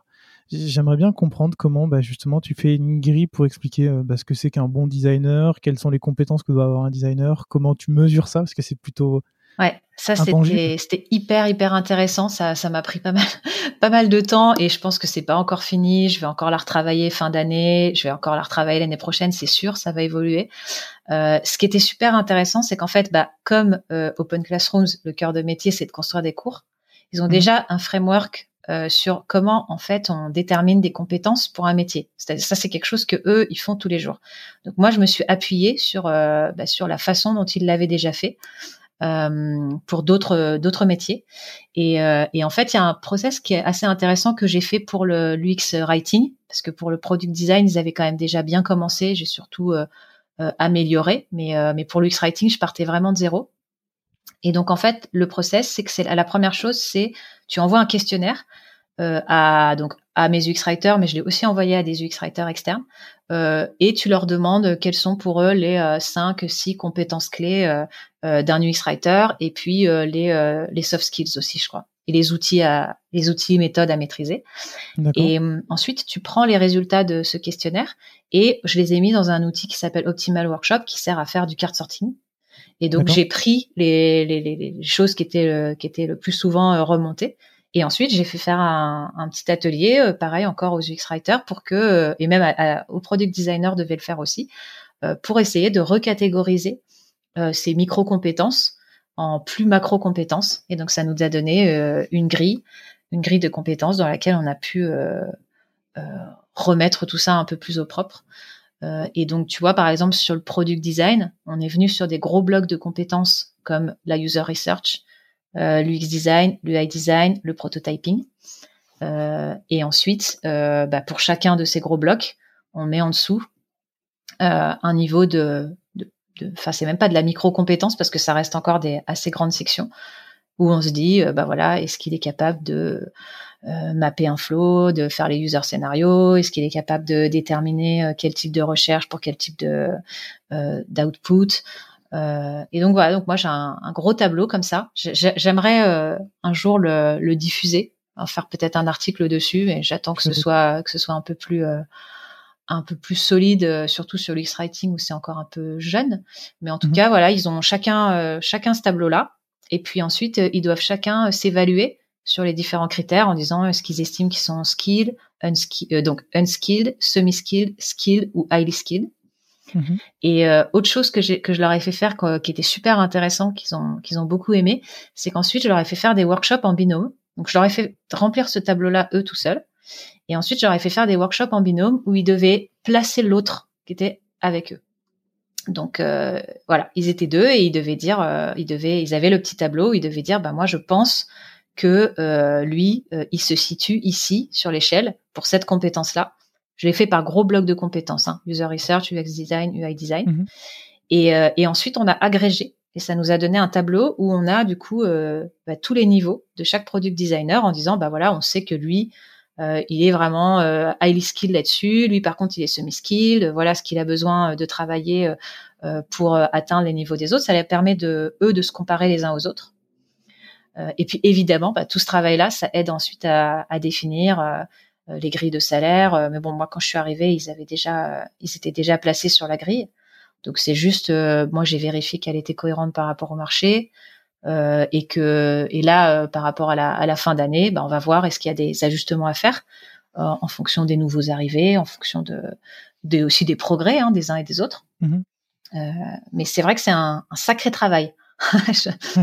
J'aimerais bien comprendre comment bah, justement tu fais une grille pour expliquer euh, bah, ce que c'est qu'un bon designer, quelles sont les compétences que doit avoir un designer, comment tu mesures ça, parce que c'est plutôt
Ouais, ça c'était hyper hyper intéressant. Ça ça m'a pris pas mal [laughs] pas mal de temps et je pense que c'est pas encore fini. Je vais encore la retravailler fin d'année. Je vais encore la retravailler l'année prochaine, c'est sûr. Ça va évoluer. Euh, ce qui était super intéressant, c'est qu'en fait, bah comme euh, Open Classrooms, le cœur de métier, c'est de construire des cours. Ils ont mmh déjà un framework euh, sur comment en fait on détermine des compétences pour un métier. Ça, c'est quelque chose que eux ils font tous les jours. Donc moi, je me suis appuyée sur euh, bah, sur la façon dont ils l'avaient déjà fait. Euh, pour d'autres d'autres métiers. Et, euh, et, en fait, il y a un process qui est assez intéressant que j'ai fait pour le l'UX writing, parce que pour le product design, ils avaient quand même déjà bien commencé. J'ai surtout euh, amélioré, mais mais pour l'UX writing, je partais vraiment de zéro. Et donc en fait, le process, c'est que c'est la première chose, c'est tu envoies un questionnaire à donc à mes UX writers, mais je l'ai aussi envoyé à des UX writers externes, euh, et tu leur demandes quelles sont pour eux les euh, 5, 6 compétences clés euh, euh, d'un UX writer, et puis euh, les, les soft skills aussi, je crois, et les outils à les outils méthodes à maîtriser. Et ensuite, tu prends les résultats de ce questionnaire, et je les ai mis dans un outil qui s'appelle Optimal Workshop, qui sert à faire du card sorting. Et donc j'ai pris les, les, les, choses qui étaient qui étaient le plus souvent remontées et ensuite, j'ai fait faire un, petit atelier, euh, pareil encore aux UX writers, pour que, euh, et même aux product designers devaient le faire aussi, euh, pour essayer de recatégoriser ces micro-compétences en plus macro-compétences. Et donc, ça nous a donné une grille, une grille de compétences dans laquelle on a pu remettre tout ça un peu plus au propre. et donc, tu vois, par exemple, sur le product design, on est venu sur des gros blocs de compétences comme la user research, l'UX design, l'UI design, le prototyping. Euh, et ensuite, euh, bah, pour chacun de ces gros blocs, on met en dessous un niveau de, enfin c'est même pas de la micro compétence parce que ça reste encore des assez grandes sections où on se dit bah voilà est-ce qu'il est capable de mapper un flow, de faire les user scénarios, est-ce qu'il est capable de déterminer quel type de recherche pour quel type de d'output, euh, et donc voilà, donc moi j'ai un, gros tableau comme ça. J'aimerais euh, un jour le, diffuser, faire peut-être un article dessus, mais j'attends que ce soit que ce soit un peu plus euh, un peu plus solide, surtout sur l'X writing où c'est encore un peu jeune. Mais en tout mhm. cas, voilà, ils ont chacun chacun ce tableau-là, et puis ensuite ils doivent chacun s'évaluer sur les différents critères en disant est-ce qu'ils estiment qu'ils sont skilled, unskilled, donc unskilled, semi-skilled, skilled ou highly skilled. Mhm. Et euh, autre chose que, je leur ai fait faire, qui était super intéressant, qu'ils ont, beaucoup aimé, c'est qu'ensuite je leur ai fait faire des workshops en binôme. Donc je leur ai fait remplir ce tableau-là eux tout seuls. Et ensuite je leur ai fait faire des workshops en binôme où ils devaient placer l'autre qui était avec eux. Donc euh, voilà, ils étaient deux et ils devaient dire, euh, ils devaient, ils avaient le petit tableau, ils devaient dire, bah moi je pense que lui, il se situe ici sur l'échelle pour cette compétence-là. Je l'ai fait par gros blocs de compétences, hein. user research, UX design, UI design. Mhm. Et, euh, et, ensuite, on a agrégé et ça nous a donné un tableau où on a du coup euh, bah, tous les niveaux de chaque product designer en disant bah voilà, on sait que lui, euh, il est vraiment euh, highly skilled là-dessus. Lui, par contre, il est semi-skilled. Voilà ce qu'il a besoin de travailler euh, pour atteindre les niveaux des autres. Ça leur permet de eux de se comparer les uns aux autres. et puis évidemment, bah, tout ce travail-là, ça aide ensuite à, à définir euh, les grilles de salaire. Euh, mais bon, moi, quand je suis arrivée, ils avaient déjà, ils étaient déjà placés sur la grille. Donc c'est juste, euh, moi, j'ai vérifié qu'elle était cohérente par rapport au marché. Euh, et que et là par rapport à la, à la fin d'année ben, on va voir est-ce qu'il y a des ajustements à faire en fonction des nouveaux arrivés en fonction de, de aussi des progrès hein, des uns et des autres mmh mais c'est vrai que c'est un, un, sacré travail [laughs]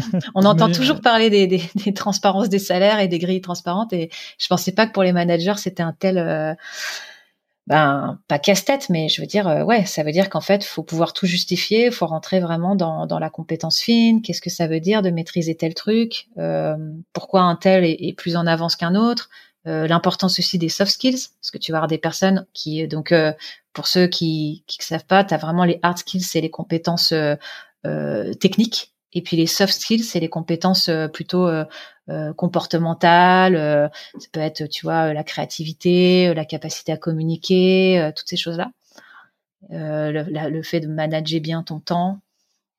[laughs] on entend toujours parler [laughs] des, transparences des salaires et des grilles transparentes et je pensais pas que pour les managers c'était un tel euh, ben pas casse-tête mais je veux dire euh, ouais ça veut dire qu'en fait faut pouvoir tout justifier faut rentrer vraiment dans, la compétence fine. Qu'est-ce que ça veut dire de maîtriser tel truc? Euh, pourquoi un tel est, plus en avance qu'un autre? L'importance aussi des soft skills parce que tu vas avoir des personnes qui donc pour ceux qui qui savent pas tu as vraiment les hard skills c'est les compétences techniques Et puis les soft skills, c'est les compétences plutôt comportementales. ça peut être, tu vois, la créativité, la capacité à communiquer, toutes ces choses-là. Le, le, fait de manager bien ton temps.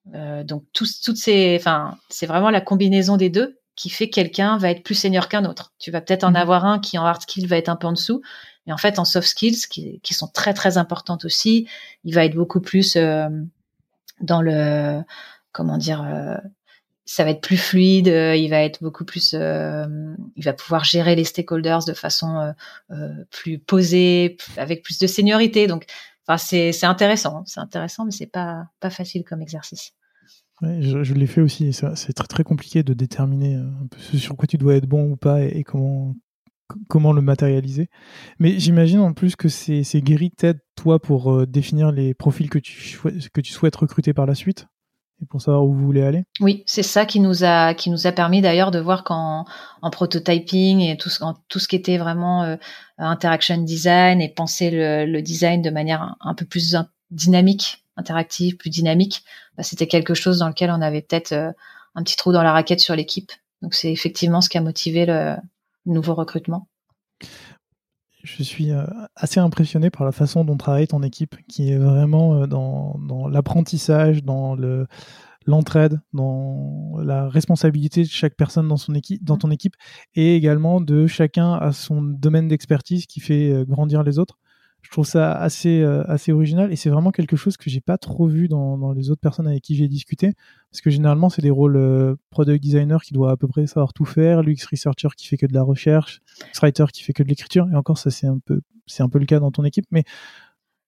donc tous, toutes ces, enfin, c'est vraiment la combinaison des deux qui fait que quelqu'un va être plus senior qu'un autre. Tu vas peut-être en mmh. avoir un qui en hard skill va être un peu en dessous, mais en fait en soft skills qui, qui sont très très importantes aussi, il va être beaucoup plus euh, dans le comment dire euh, ça va être plus fluide, euh, il va être beaucoup plus, il va pouvoir gérer les stakeholders de façon plus posée, avec plus de seniorité. Donc, enfin, c'est intéressant, c'est intéressant, mais c'est pas pas facile comme exercice
je, l'ai fait aussi. C'est très très compliqué de déterminer euh, un peu sur quoi tu dois être bon ou pas et, comment comment le matérialiser. Mais j'imagine en plus que ces, ces grilles t'aident toi pour euh, définir les profils que tu, que tu souhaites recruter par la suite pour savoir où vous voulez aller?
Oui, c'est ça qui nous a qui nous a permis d'ailleurs de voir qu'en en prototyping et tout ce tout ce qui était vraiment euh, interaction design et penser le, le, design de manière un peu plus dynamique interactive, plus dynamique, bah, c'était quelque chose dans lequel on avait peut-être euh, un petit trou dans la raquette sur l'équipe. Donc c'est effectivement ce qui a motivé le nouveau recrutement.
Je suis euh, assez impressionné par la façon dont travaille ton équipe, qui est vraiment euh, dans, dans l'apprentissage, dans le l'entraide, dans la responsabilité de chaque personne dans son équipe, dans ton équipe, et également de chacun à son domaine d'expertise qui fait grandir les autres je trouve ça assez euh, assez original et c'est vraiment quelque chose que j'ai pas trop vu dans, dans, les autres personnes avec qui j'ai discuté parce que généralement c'est des rôles euh, product designer qui doit à peu près savoir tout faire, l'UX researcher qui fait que de la recherche, writer qui fait que de l'écriture et encore ça c'est un peu c'est un peu le cas dans ton équipe mais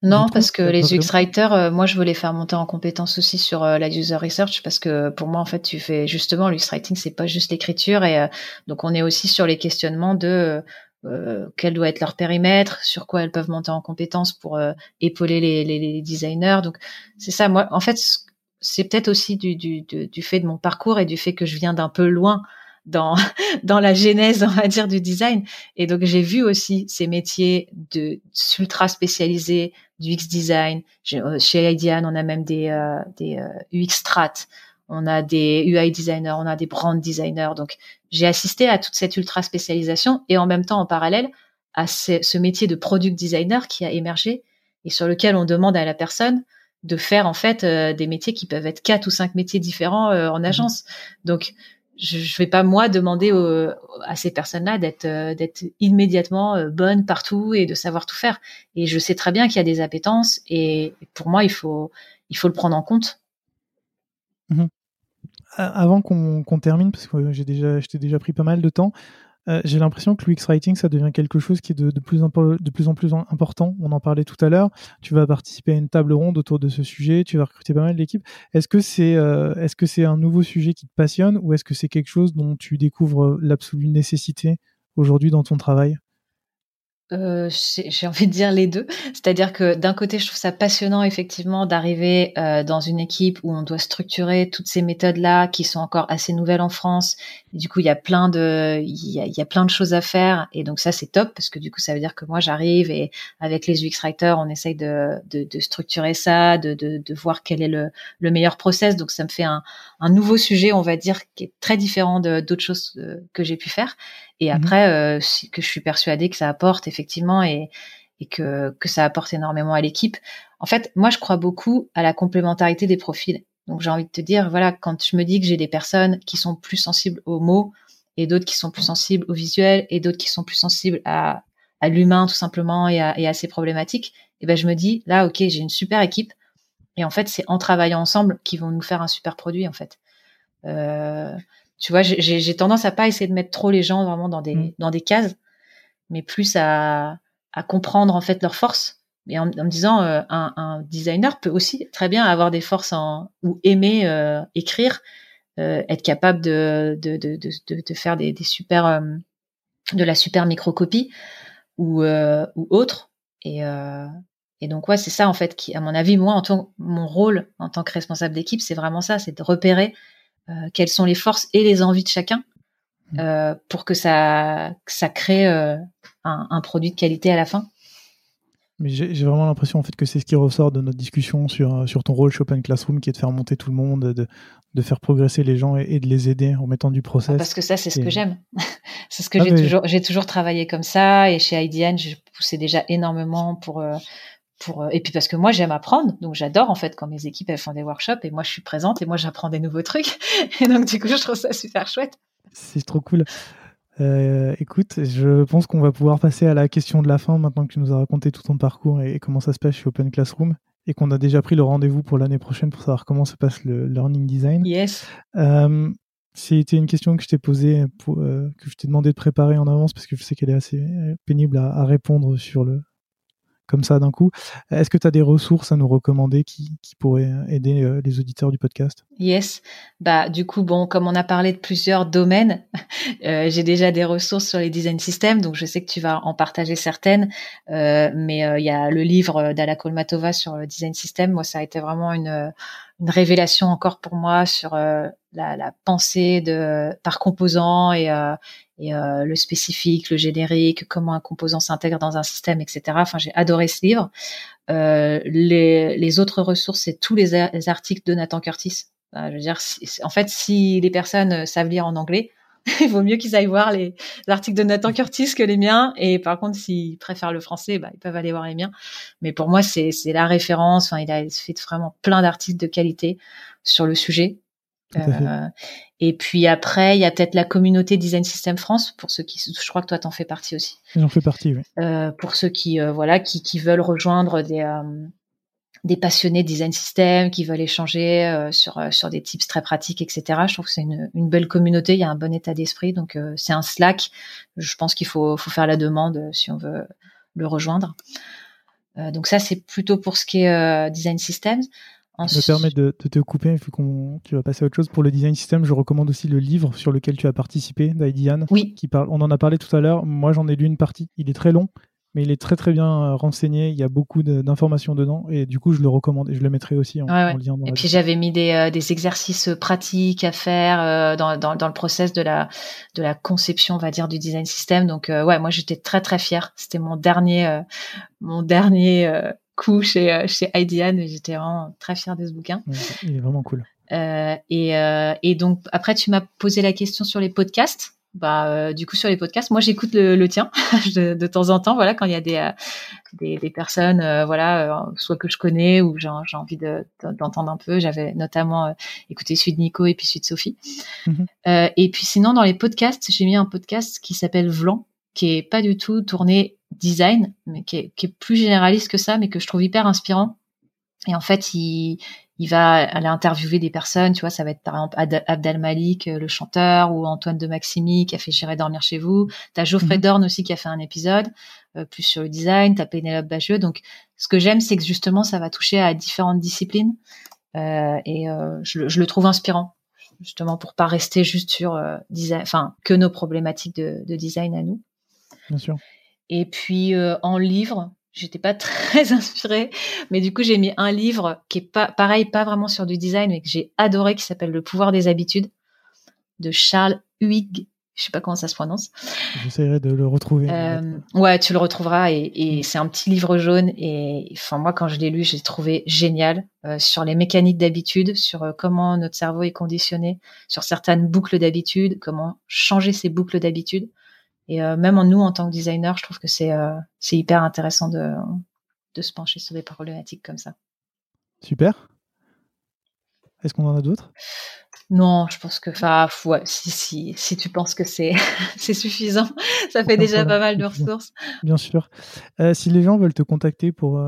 non, parce que les UX writers, euh, moi, je veux les faire monter en compétence aussi sur la user research, parce que pour moi, en fait, tu fais justement l'UX writing, c'est pas juste l'écriture, et donc on est aussi sur les questionnements de euh, quel doit être leur périmètre, sur quoi elles peuvent monter en compétences pour euh, épauler les, les, designers. Donc c'est ça. Moi, en fait, c'est peut-être aussi du, du, du, fait de mon parcours et du fait que je viens d'un peu loin dans [laughs] dans la genèse, on va dire, du design. Et donc j'ai vu aussi ces métiers de ultra spécialisés du X design. Euh, chez IDEAN, on a même des des UX strat on a des UI designers, on a des brand designers. Donc, j'ai assisté à toute cette ultra spécialisation et en même temps, en parallèle, à ce, métier de product designer qui a émergé et sur lequel on demande à la personne de faire en fait euh, des métiers qui peuvent être quatre ou cinq métiers différents euh, en mhm. agence. Donc, je, je vais pas moi demander à ces personnes-là d'être euh, d'être immédiatement bonnes partout et de savoir tout faire. Et je sais très bien qu'il y a des appétences et pour moi, il faut il faut le prendre en compte
Mmh avant qu'on termine, parce que j'ai déjà, je t'ai déjà pris pas mal de temps, euh, j'ai l'impression que l'UX Writing, ça devient quelque chose qui est de, plus en, de, plus en, plus important. On en parlait tout à l'heure. Tu vas participer à une table ronde autour de ce sujet. Tu vas recruter pas mal d'équipes. Est-ce que c'est euh, est-ce que c'est un nouveau sujet qui te passionne ou est-ce que c'est quelque chose dont tu découvres l'absolue nécessité aujourd'hui dans ton travail?
Euh, j'ai envie de dire les deux. C'est-à-dire que d'un côté, je trouve ça passionnant effectivement d'arriver euh, dans une équipe où on doit structurer toutes ces méthodes-là qui sont encore assez nouvelles en France. Et du coup, il y a plein de, il y a, il y a plein de choses à faire. Et donc ça, c'est top parce que du coup, ça veut dire que moi, j'arrive et avec les UX writers, on essaye de, de, de structurer ça, de, de, de, voir quel est le, le meilleur process. Donc ça me fait un, un nouveau sujet, on va dire, qui est très différent d'autres choses euh, que j'ai pu faire. Et mmh après, euh, que je suis persuadée que ça apporte effectivement et, et que, que ça apporte énormément à l'équipe. En fait, moi, je crois beaucoup à la complémentarité des profils. Donc, j'ai envie de te dire, voilà, quand je me dis que j'ai des personnes qui sont plus sensibles aux mots et d'autres qui sont plus sensibles au visuel et d'autres qui sont plus sensibles à, à l'humain tout simplement et à, et à ces problématiques, et eh ben je me dis là, ok, j'ai une super équipe et en fait, c'est en travaillant ensemble qu'ils vont nous faire un super produit en fait. Euh, tu vois, j'ai tendance à pas essayer de mettre trop les gens vraiment dans des, mmh. dans des cases, mais plus à, à comprendre en fait leurs forces. Et en, me disant, euh, un, un, designer peut aussi très bien avoir des forces en, ou aimer euh, écrire, euh, être capable de, de, de, de, de faire des, des super, euh, de la super microcopie ou, ou autre. Et, et donc ouais, c'est ça en fait qui, à mon avis, moi, en tant mon rôle en tant que responsable d'équipe, c'est vraiment ça, c'est de repérer euh, quelles sont les forces et les envies de chacun. Euh, pour que ça, ça crée euh, un, un, produit de qualité à la fin.
Mais j'ai vraiment l'impression en fait que c'est ce qui ressort de notre discussion sur, sur ton rôle chez Open Classroom, qui est de faire monter tout le monde, de, de faire progresser les gens et, de les aider en mettant du process.
parce que ça, c'est ce que j'aime. [laughs] c'est ce que ah, j'ai toujours, j'ai toujours travaillé comme ça. Et chez IDN, je poussais déjà énormément pour, euh, pour, euh, et puis parce que moi, j'aime apprendre. Donc, j'adore, en fait, quand mes équipes, elles font des workshops et moi, je suis présente et moi, j'apprends des nouveaux trucs. [laughs] Et donc, du coup, je trouve ça super chouette.
C'est trop cool. Euh, écoute, je pense qu'on va pouvoir passer à la question de la fin maintenant que tu nous as raconté tout ton parcours et, comment ça se passe chez Open Classroom et qu'on a déjà pris le rendez-vous pour l'année prochaine pour savoir comment se passe le learning design.
Yes.
Euh, C'était une question que je t'ai posée, pour, euh, que je t'ai demandé de préparer en avance parce que je sais qu'elle est assez pénible à, à répondre sur le, comme ça d'un coup. Est-ce que tu as des ressources à nous recommander qui, pourraient aider euh, les auditeurs du podcast?
Yes. Bah du coup bon, comme on a parlé de plusieurs domaines, [laughs] euh, j'ai déjà des ressources sur les design systems, donc je sais que tu vas en partager certaines. Euh, mais il y a le livre d'Ala Kolmatova sur le design system. Moi, ça a été vraiment une une révélation encore pour moi sur la, la, pensée de par composant et, et euh, le spécifique, le générique, comment un composant s'intègre dans un système, etc. Enfin, j'ai adoré ce livre. Euh, les, les, autres ressources, c'est tous les, articles de Nathan Curtis. je veux dire, en fait, si les personnes savent lire en anglais, [laughs] il vaut mieux qu'ils aillent voir les, articles de Nathan Curtis que les miens. Et par contre, s'ils préfèrent le français, bah, ils peuvent aller voir les miens. Mais pour moi, c'est la référence. Enfin, il a fait vraiment plein d'articles de qualité sur le sujet. Euh, et puis après, il y a peut-être la communauté Design System France pour ceux qui, je crois que toi t'en fais partie aussi.
J'en fais partie, oui.
Euh, pour ceux qui, euh, voilà, qui, qui, veulent rejoindre des euh, des passionnés de design system, qui veulent échanger euh, sur sur des tips très pratiques, etc. Je trouve que c'est une, une belle communauté. Il y a un bon état d'esprit, donc c'est un Slack. Je pense qu'il faut faut faire la demande si on veut le rejoindre. donc ça, c'est plutôt pour ce qui est design systems.
Je me permets de, te couper, vu qu'on tu vas passer à autre chose. Pour le design system, je recommande aussi le livre sur lequel tu as participé, d'Aidiane.
Oui.
Qui parle, on en a parlé tout à l'heure. Moi, j'en ai lu une partie. Il est très long, mais il est très très bien euh, renseigné. Il y a beaucoup d'informations dedans, et du coup, je le recommande et je le mettrai aussi en, lien.
et puis j'avais mis des, euh, des, exercices pratiques à faire euh, dans, dans, dans, le process de la de la conception, on va dire, du design system. Donc ouais, moi j'étais très très fière. C'était mon dernier mon dernier coup chez, euh, chez IDEAN et j'étais vraiment très fière de ce bouquin.
il est vraiment cool.
Euh, et, euh, et donc après tu m'as posé la question sur les podcasts. Bah euh, du coup sur les podcasts, moi j'écoute le, le, tien [laughs] de, de, temps en temps. Voilà quand il y a des des, des, personnes voilà soit que je connais ou j'ai envie d'entendre un peu. J'avais notamment écouté celui de Nico et puis celui de Sophie. Mhm. et puis sinon dans les podcasts, j'ai mis un podcast qui s'appelle Vlan qui est pas du tout tourné design, mais qui est, qui est, plus généraliste que ça, mais que je trouve hyper inspirant. Et en fait, il, il va aller interviewer des personnes, tu vois, ça va être par exemple Abdel Malik, euh, le chanteur, ou Antoine de Maximi qui a fait J'irai dormir chez vous. T'as Geoffrey mhm. Dorn aussi qui a fait un épisode, euh, plus sur le design. T'as Pénélope Bacheux. Donc, ce que j'aime, c'est que justement, ça va toucher à différentes disciplines. Euh, et euh, je, je, le trouve inspirant, justement, pour pas rester juste sur design, enfin, que nos problématiques de, de design à nous.
Bien sûr.
Et puis euh, en livre, j'étais pas [laughs] très inspirée, mais du coup j'ai mis un livre qui est pas pareil, pas vraiment sur du design, mais que j'ai adoré, qui s'appelle Le pouvoir des habitudes de Charles Huyghe. Je sais pas comment ça se prononce.
J'essaierai de le retrouver.
Euh, ouais, tu le retrouveras et, et c'est un petit livre jaune et enfin moi quand je l'ai lu, j'ai trouvé génial euh, sur les mécaniques d'habitude, sur euh, comment notre cerveau est conditionné, sur certaines boucles d'habitude, comment changer ces boucles d'habitude. Et euh, même en nous, en tant que designer, je trouve que c'est euh, c'est hyper intéressant de, de se pencher sur des problématiques comme ça.
Super. Est-ce qu'on en a d'autres?
Non, je pense que, enfin, ouais, si, si, si tu penses que c'est [laughs] c'est suffisant, ça fait déjà pas mal de ressources.
Bien sûr. Euh, si les gens veulent te contacter pour,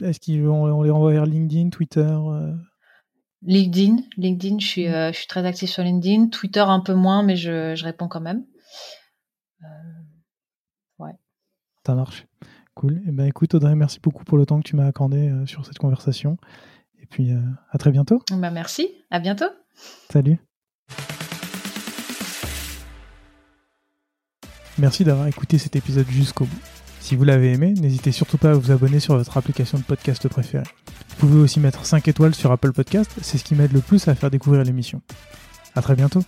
est-ce qu'ils vont on les renvoie vers LinkedIn, Twitter
LinkedIn, LinkedIn, je suis, je suis très active sur LinkedIn. Twitter un peu moins, mais je, je réponds quand même. Euh, ouais.
Ça marche. Cool. Et eh ben, écoute, Audrey, merci beaucoup pour le temps que tu m'as accordé euh, sur cette conversation. Et puis, euh, à très bientôt.
Bah, merci. À bientôt.
Salut. Merci d'avoir écouté cet épisode jusqu'au bout. Si vous l'avez aimé, n'hésitez surtout pas à vous abonner sur votre application de podcast préférée. Vous pouvez aussi mettre 5 étoiles sur Apple Podcast, c'est ce qui m'aide le plus à faire découvrir l'émission. À très bientôt.